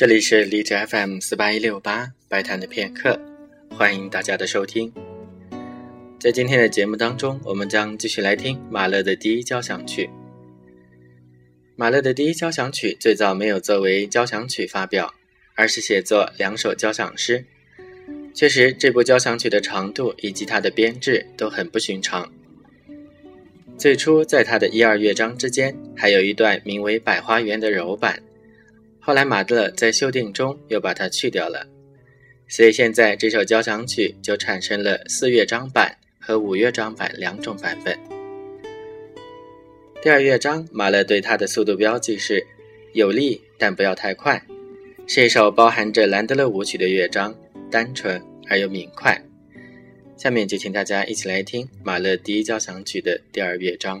这里是荔枝 FM 四八一六八白谈的片刻，欢迎大家的收听。在今天的节目当中，我们将继续来听马勒的第一交响曲。马勒的第一交响曲最早没有作为交响曲发表，而是写作两首交响诗。确实，这部交响曲的长度以及它的编制都很不寻常。最初，在它的一二乐章之间，还有一段名为《百花园》的柔板。后来马勒在修订中又把它去掉了，所以现在这首交响曲就产生了四乐章版和五乐章版两种版本。第二乐章，马勒对它的速度标记是有力但不要太快，是一首包含着兰德勒舞曲的乐章，单纯而又明快。下面就请大家一起来听马勒第一交响曲的第二乐章。